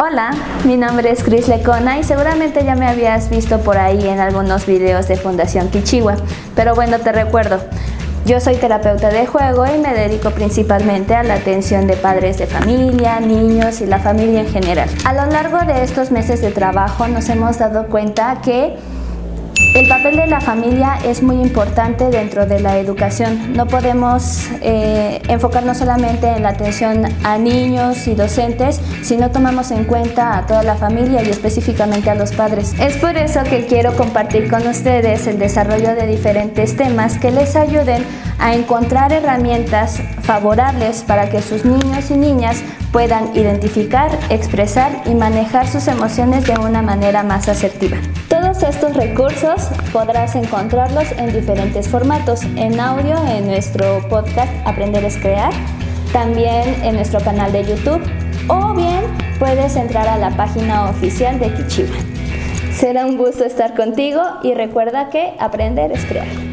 Hola, mi nombre es Chris Lecona y seguramente ya me habías visto por ahí en algunos videos de Fundación Kichiwa, pero bueno, te recuerdo. Yo soy terapeuta de juego y me dedico principalmente a la atención de padres de familia, niños y la familia en general. A lo largo de estos meses de trabajo nos hemos dado cuenta que el papel de la familia es muy importante dentro de la educación. No podemos eh, enfocarnos solamente en la atención a niños y docentes si no tomamos en cuenta a toda la familia y específicamente a los padres. Es por eso que quiero compartir con ustedes el desarrollo de diferentes temas que les ayuden a encontrar herramientas favorables para que sus niños y niñas puedan identificar, expresar y manejar sus emociones de una manera más asertiva. Todos estos recursos podrás encontrarlos en diferentes formatos, en audio en nuestro podcast Aprender es Crear, también en nuestro canal de YouTube o bien puedes entrar a la página oficial de Kichiwa. Será un gusto estar contigo y recuerda que aprender es crear.